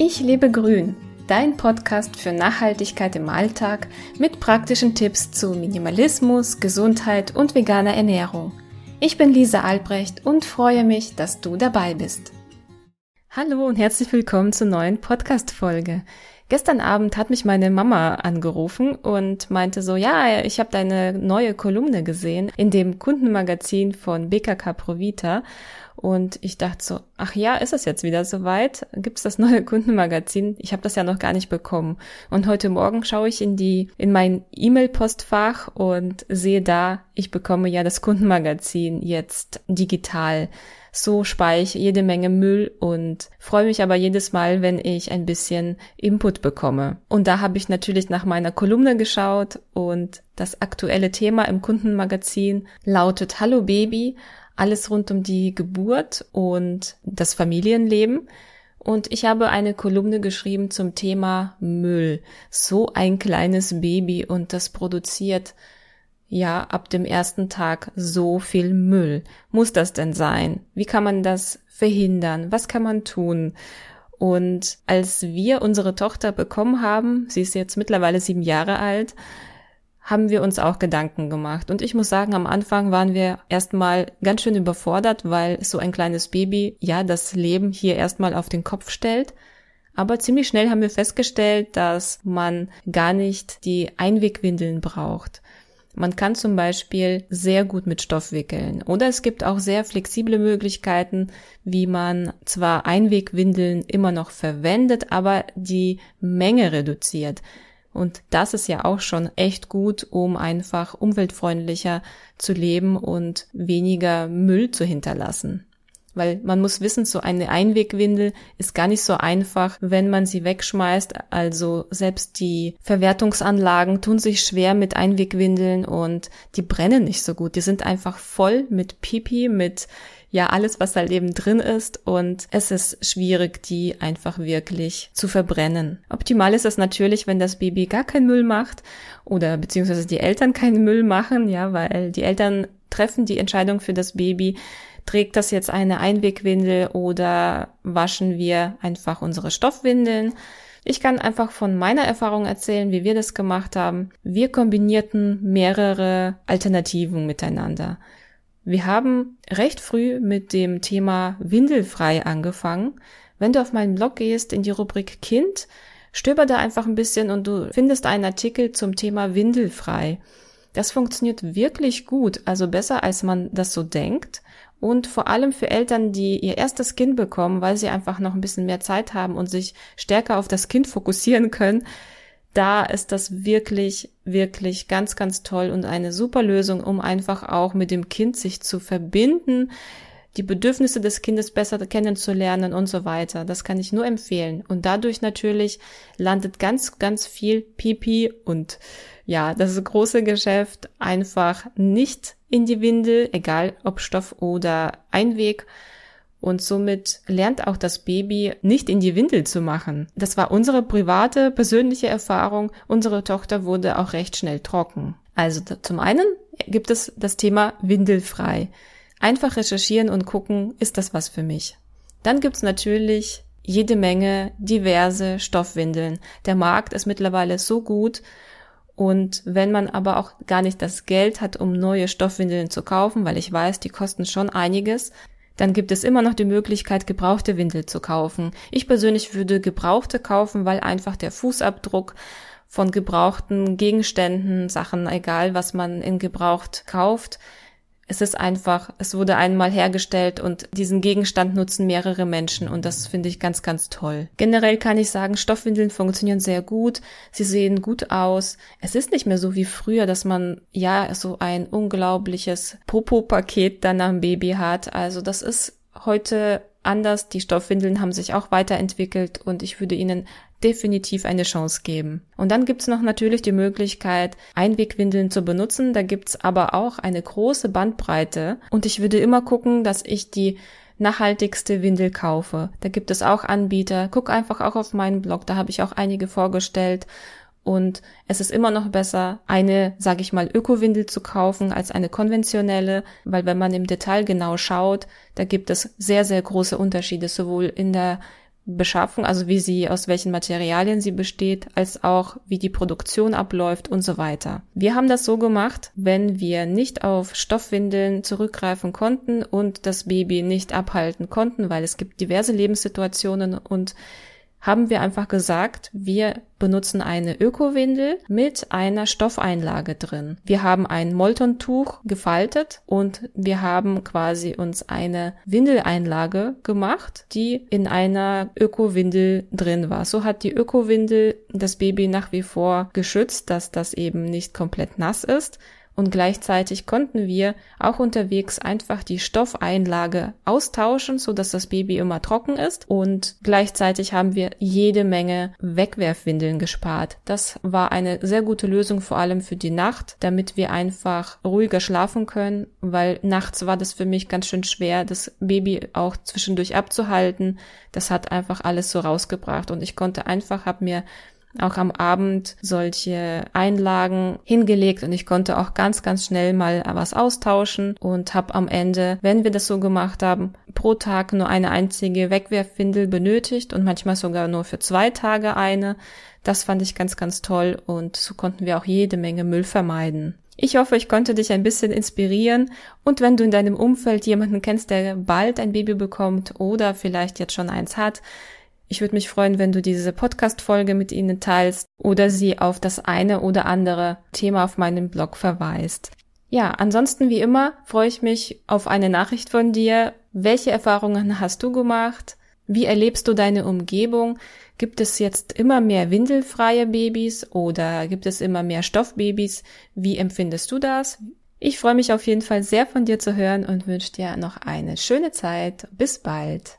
Ich lebe grün, dein Podcast für Nachhaltigkeit im Alltag mit praktischen Tipps zu Minimalismus, Gesundheit und veganer Ernährung. Ich bin Lisa Albrecht und freue mich, dass du dabei bist. Hallo und herzlich willkommen zur neuen Podcast-Folge. Gestern Abend hat mich meine Mama angerufen und meinte so, ja, ich habe deine neue Kolumne gesehen in dem Kundenmagazin von BKK Provita und ich dachte so, ach ja, ist es jetzt wieder soweit? Gibt's das neue Kundenmagazin? Ich habe das ja noch gar nicht bekommen. Und heute Morgen schaue ich in die in mein E-Mail-Postfach und sehe da, ich bekomme ja das Kundenmagazin jetzt digital. So spare ich jede Menge Müll und freue mich aber jedes Mal, wenn ich ein bisschen Input bekomme. Und da habe ich natürlich nach meiner Kolumne geschaut und das aktuelle Thema im Kundenmagazin lautet Hallo Baby alles rund um die Geburt und das Familienleben. Und ich habe eine Kolumne geschrieben zum Thema Müll. So ein kleines Baby und das produziert ja ab dem ersten Tag so viel Müll. Muss das denn sein? Wie kann man das verhindern? Was kann man tun? Und als wir unsere Tochter bekommen haben, sie ist jetzt mittlerweile sieben Jahre alt, haben wir uns auch Gedanken gemacht. Und ich muss sagen, am Anfang waren wir erstmal ganz schön überfordert, weil so ein kleines Baby ja das Leben hier erstmal auf den Kopf stellt. Aber ziemlich schnell haben wir festgestellt, dass man gar nicht die Einwegwindeln braucht. Man kann zum Beispiel sehr gut mit Stoff wickeln. Oder es gibt auch sehr flexible Möglichkeiten, wie man zwar Einwegwindeln immer noch verwendet, aber die Menge reduziert. Und das ist ja auch schon echt gut, um einfach umweltfreundlicher zu leben und weniger Müll zu hinterlassen. Weil man muss wissen, so eine Einwegwindel ist gar nicht so einfach, wenn man sie wegschmeißt. Also selbst die Verwertungsanlagen tun sich schwer mit Einwegwindeln und die brennen nicht so gut. Die sind einfach voll mit Pipi, mit ja alles, was halt eben drin ist und es ist schwierig, die einfach wirklich zu verbrennen. Optimal ist es natürlich, wenn das Baby gar keinen Müll macht oder beziehungsweise die Eltern keinen Müll machen, ja, weil die Eltern treffen die Entscheidung für das Baby, trägt das jetzt eine Einwegwindel oder waschen wir einfach unsere Stoffwindeln. Ich kann einfach von meiner Erfahrung erzählen, wie wir das gemacht haben. Wir kombinierten mehrere Alternativen miteinander. Wir haben recht früh mit dem Thema Windelfrei angefangen. Wenn du auf meinen Blog gehst in die Rubrik Kind, stöber da einfach ein bisschen und du findest einen Artikel zum Thema Windelfrei. Das funktioniert wirklich gut, also besser als man das so denkt. Und vor allem für Eltern, die ihr erstes Kind bekommen, weil sie einfach noch ein bisschen mehr Zeit haben und sich stärker auf das Kind fokussieren können, da ist das wirklich, wirklich ganz, ganz toll und eine super Lösung, um einfach auch mit dem Kind sich zu verbinden, die Bedürfnisse des Kindes besser kennenzulernen und so weiter. Das kann ich nur empfehlen. Und dadurch natürlich landet ganz, ganz viel Pipi und ja, das große Geschäft einfach nicht in die Windel, egal ob Stoff oder Einweg, und somit lernt auch das Baby nicht in die Windel zu machen. Das war unsere private, persönliche Erfahrung. Unsere Tochter wurde auch recht schnell trocken. Also zum einen gibt es das Thema windelfrei. Einfach recherchieren und gucken, ist das was für mich. Dann gibt's natürlich jede Menge diverse Stoffwindeln. Der Markt ist mittlerweile so gut, und wenn man aber auch gar nicht das Geld hat, um neue Stoffwindeln zu kaufen, weil ich weiß, die kosten schon einiges, dann gibt es immer noch die Möglichkeit, gebrauchte Windel zu kaufen. Ich persönlich würde gebrauchte kaufen, weil einfach der Fußabdruck von gebrauchten Gegenständen, Sachen, egal was man in gebraucht kauft, es ist einfach, es wurde einmal hergestellt und diesen Gegenstand nutzen mehrere Menschen und das finde ich ganz, ganz toll. Generell kann ich sagen, Stoffwindeln funktionieren sehr gut, sie sehen gut aus. Es ist nicht mehr so wie früher, dass man ja so ein unglaubliches Popo-Paket dann am Baby hat. Also das ist heute anders. Die Stoffwindeln haben sich auch weiterentwickelt und ich würde ihnen definitiv eine Chance geben. Und dann gibt's noch natürlich die Möglichkeit, Einwegwindeln zu benutzen. Da gibt's aber auch eine große Bandbreite. Und ich würde immer gucken, dass ich die nachhaltigste Windel kaufe. Da gibt es auch Anbieter. Guck einfach auch auf meinen Blog, da habe ich auch einige vorgestellt. Und es ist immer noch besser, eine, sage ich mal, Ökowindel zu kaufen als eine konventionelle, weil wenn man im Detail genau schaut, da gibt es sehr, sehr große Unterschiede, sowohl in der Beschaffung, also wie sie, aus welchen Materialien sie besteht, als auch wie die Produktion abläuft und so weiter. Wir haben das so gemacht, wenn wir nicht auf Stoffwindeln zurückgreifen konnten und das Baby nicht abhalten konnten, weil es gibt diverse Lebenssituationen und haben wir einfach gesagt, wir benutzen eine Ökowindel mit einer Stoffeinlage drin. Wir haben ein Moltontuch gefaltet und wir haben quasi uns eine Windeleinlage gemacht, die in einer Ökowindel drin war. So hat die Ökowindel das Baby nach wie vor geschützt, dass das eben nicht komplett nass ist und gleichzeitig konnten wir auch unterwegs einfach die Stoffeinlage austauschen, so dass das Baby immer trocken ist und gleichzeitig haben wir jede Menge Wegwerfwindeln gespart. Das war eine sehr gute Lösung, vor allem für die Nacht, damit wir einfach ruhiger schlafen können, weil nachts war das für mich ganz schön schwer, das Baby auch zwischendurch abzuhalten. Das hat einfach alles so rausgebracht und ich konnte einfach, hab mir auch am Abend solche Einlagen hingelegt und ich konnte auch ganz, ganz schnell mal was austauschen und habe am Ende, wenn wir das so gemacht haben, pro Tag nur eine einzige Wegwerfwindel benötigt und manchmal sogar nur für zwei Tage eine. Das fand ich ganz, ganz toll und so konnten wir auch jede Menge Müll vermeiden. Ich hoffe, ich konnte dich ein bisschen inspirieren und wenn du in deinem Umfeld jemanden kennst, der bald ein Baby bekommt oder vielleicht jetzt schon eins hat, ich würde mich freuen, wenn du diese Podcast-Folge mit ihnen teilst oder sie auf das eine oder andere Thema auf meinem Blog verweist. Ja, ansonsten wie immer freue ich mich auf eine Nachricht von dir. Welche Erfahrungen hast du gemacht? Wie erlebst du deine Umgebung? Gibt es jetzt immer mehr windelfreie Babys oder gibt es immer mehr Stoffbabys? Wie empfindest du das? Ich freue mich auf jeden Fall sehr von dir zu hören und wünsche dir noch eine schöne Zeit. Bis bald.